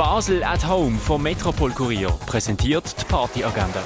Basel at Home vom Metropol Kurier präsentiert die Partyagenda.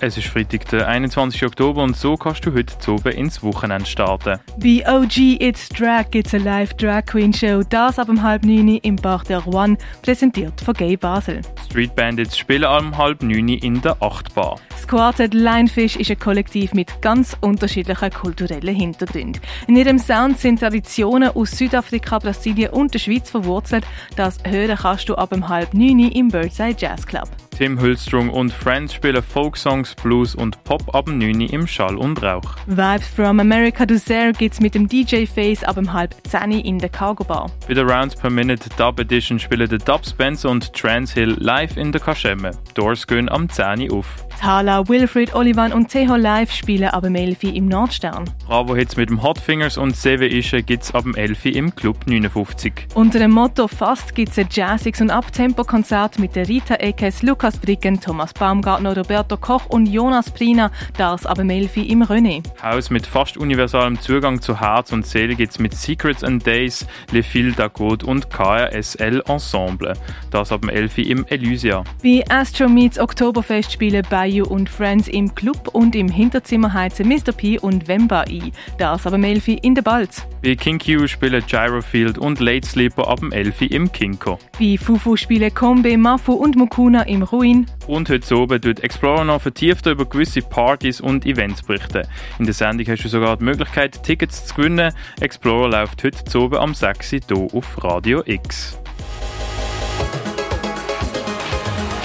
Es ist Freitag, der 21. Oktober und so kannst du heute zu oben ins Wochenende starten. Bei OG It's Drag gibt es eine Live Drag Queen Show, das ab um halb neun im Bar der One, präsentiert von Gay Basel. Street Bandits spielen um halb neun in der Achtbar. Quartet Linefish ist ein Kollektiv mit ganz unterschiedlichen kulturellen Hintergründen. In ihrem Sound sind Traditionen aus Südafrika, Brasilien und der Schweiz verwurzelt. Das hören kannst du ab um halb neun im Birdside Jazz Club. Tim Hülstrung und Friends spielen Folksongs, Blues und Pop ab 9 im Schall und Rauch. Vibes from America to Zero gibt's mit dem DJ Face ab um halb 10 in der Cargo Bar. Bei der Rounds per Minute Dub Edition spielen der Dub Spencer und Trans Hill live in der Kaschemme. Doors gehen am 10 auf. Thala, Wilfried, Olivan und TH Live spielen ab dem 11 im Nordstern. Bravo Hits mit dem Hot Fingers und Seven Ische gibt's ab dem 11 im Club 59. Unter dem Motto Fast gibt's ein Jazzix und Abtempo-Konzert mit der Rita Ekes, Lukas Bricken, Thomas Baumgartner, Roberto Koch und Jonas Prina, das ab dem 11 im René. Haus mit fast universalem Zugang zu Herz und Seele gibt's mit Secrets and Days, Le Fil d'Agode und KRSL Ensemble. Das ab dem 11 im Elysia. Bei Astro Meets Oktoberfest spielen Bayou und Friends im Club und im Hinterzimmer heizen Mr. P und Wemba ein. Das ab dem 11 in der Balz. Bei King Q spielen Gyrofield und Late Sleeper ab dem 11 im Kinko. Bei Fufu spielen Kombe, Mafu und Mukuna im Ruin. Und heute oben tut Explorer noch vertiefter über gewisse Partys und Events berichten. In der Sendung hast du sogar die Möglichkeit, Tickets zu gewinnen. Explorer läuft heute oben am 6. Uhr hier auf Radio X.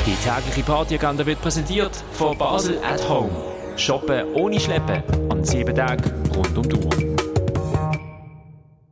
Die tägliche Partyagenda wird präsentiert von Basel at Home. Shoppen ohne Schleppen an sieben Tagen rund um die Uhr.